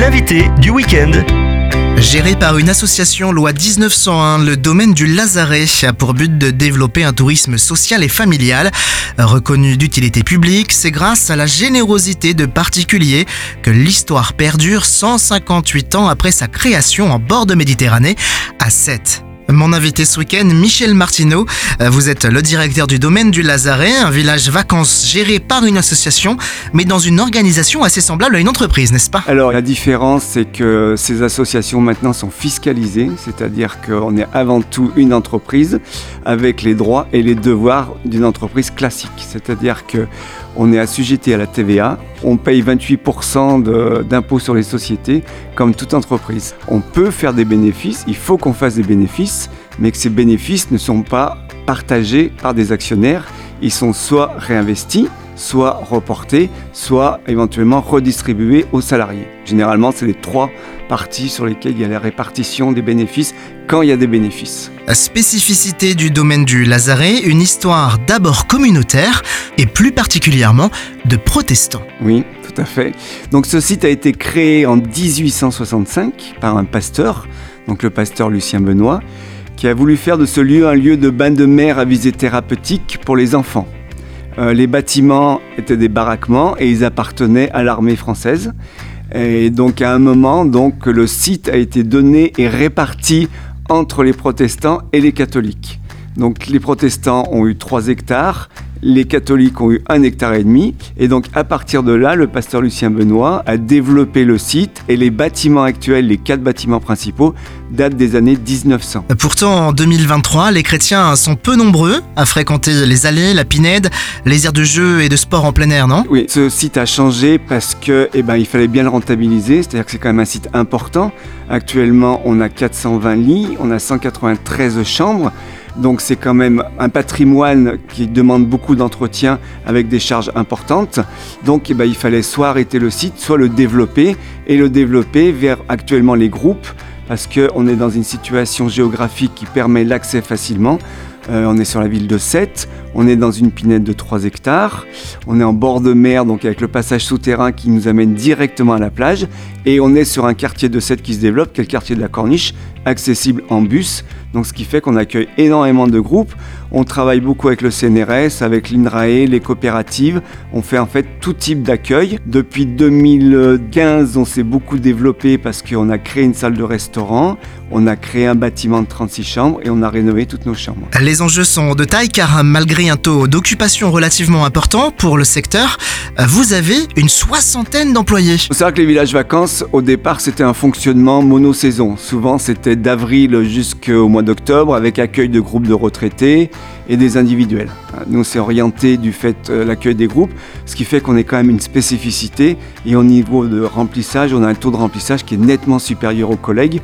l'invité du week-end. Géré par une association loi 1901, le domaine du Lazaret a pour but de développer un tourisme social et familial. Reconnu d'utilité publique, c'est grâce à la générosité de particuliers que l'histoire perdure 158 ans après sa création en bord de Méditerranée à 7. Mon invité ce week-end, Michel Martineau. Euh, vous êtes le directeur du domaine du Lazaret, un village vacances géré par une association, mais dans une organisation assez semblable à une entreprise, n'est-ce pas? Alors la différence, c'est que ces associations maintenant sont fiscalisées, c'est-à-dire qu'on est avant tout une entreprise avec les droits et les devoirs d'une entreprise classique. C'est-à-dire que on est assujetti à la TVA, on paye 28% d'impôts sur les sociétés comme toute entreprise. On peut faire des bénéfices, il faut qu'on fasse des bénéfices, mais que ces bénéfices ne sont pas partagés par des actionnaires, ils sont soit réinvestis, soit reportés, soit éventuellement redistribués aux salariés. Généralement, c'est les trois parties sur lesquelles il y a la répartition des bénéfices quand il y a des bénéfices. La spécificité du domaine du Lazaret, une histoire d'abord communautaire et plus particulièrement de protestants. Oui, tout à fait. Donc ce site a été créé en 1865 par un pasteur, donc le pasteur Lucien Benoît, qui a voulu faire de ce lieu un lieu de bain de mer à visée thérapeutique pour les enfants. Euh, les bâtiments étaient des baraquements et ils appartenaient à l'armée française. Et donc à un moment, donc, le site a été donné et réparti entre les protestants et les catholiques. Donc les protestants ont eu 3 hectares les catholiques ont eu un hectare et demi. Et donc, à partir de là, le pasteur Lucien Benoît a développé le site et les bâtiments actuels, les quatre bâtiments principaux, datent des années 1900. Pourtant, en 2023, les chrétiens sont peu nombreux à fréquenter les allées, la pinède, les aires de jeu et de sport en plein air, non? Oui, ce site a changé parce que, eh ben, il fallait bien le rentabiliser. C'est-à-dire que c'est quand même un site important. Actuellement, on a 420 lits, on a 193 chambres. Donc c'est quand même un patrimoine qui demande beaucoup d'entretien avec des charges importantes. Donc eh ben, il fallait soit arrêter le site, soit le développer et le développer vers actuellement les groupes parce qu'on est dans une situation géographique qui permet l'accès facilement. Euh, on est sur la ville de Sète, on est dans une pinette de 3 hectares, on est en bord de mer, donc avec le passage souterrain qui nous amène directement à la plage, et on est sur un quartier de Sète qui se développe, qui est le quartier de la Corniche, accessible en bus, donc ce qui fait qu'on accueille énormément de groupes. On travaille beaucoup avec le CNRS, avec l'INRAE, les coopératives. On fait en fait tout type d'accueil. Depuis 2015, on s'est beaucoup développé parce qu'on a créé une salle de restaurant, on a créé un bâtiment de 36 chambres et on a rénové toutes nos chambres. Les enjeux sont de taille car malgré un taux d'occupation relativement important pour le secteur, vous avez une soixantaine d'employés. C'est vrai que les villages vacances, au départ, c'était un fonctionnement monosaison. Souvent, c'était d'avril jusqu'au mois d'octobre avec accueil de groupes de retraités et des individuels. Nous, c'est orienté du fait euh, l'accueil des groupes, ce qui fait qu'on est quand même une spécificité et au niveau de remplissage, on a un taux de remplissage qui est nettement supérieur aux collègues.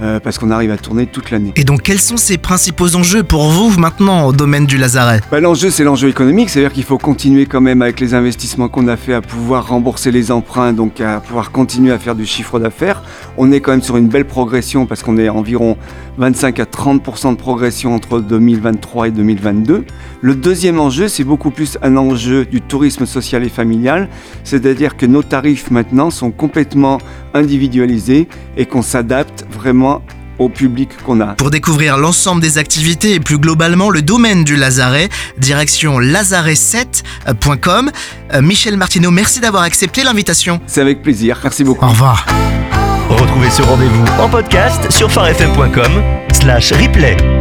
Euh, parce qu'on arrive à tourner toute l'année. Et donc quels sont ces principaux enjeux pour vous maintenant au domaine du Lazaret? Bah, L'enjeu c'est l'enjeu économique, c'est-à-dire qu'il faut continuer quand même avec les investissements qu'on a fait à pouvoir rembourser les emprunts, donc à pouvoir continuer à faire du chiffre d'affaires. On est quand même sur une belle progression parce qu'on est environ 25 à 30% de progression entre 2023 et 2022. Le deuxième enjeu c'est beaucoup plus un enjeu du tourisme social et familial, c'est-à-dire que nos tarifs maintenant sont complètement individualisés et qu'on s'adapte vraiment au public qu'on a. Pour découvrir l'ensemble des activités et plus globalement le domaine du Lazaret, direction lazaret7.com. Euh, Michel Martineau, merci d'avoir accepté l'invitation. C'est avec plaisir, merci beaucoup. Au revoir. Retrouvez ce rendez-vous en podcast sur farfm.com slash replay.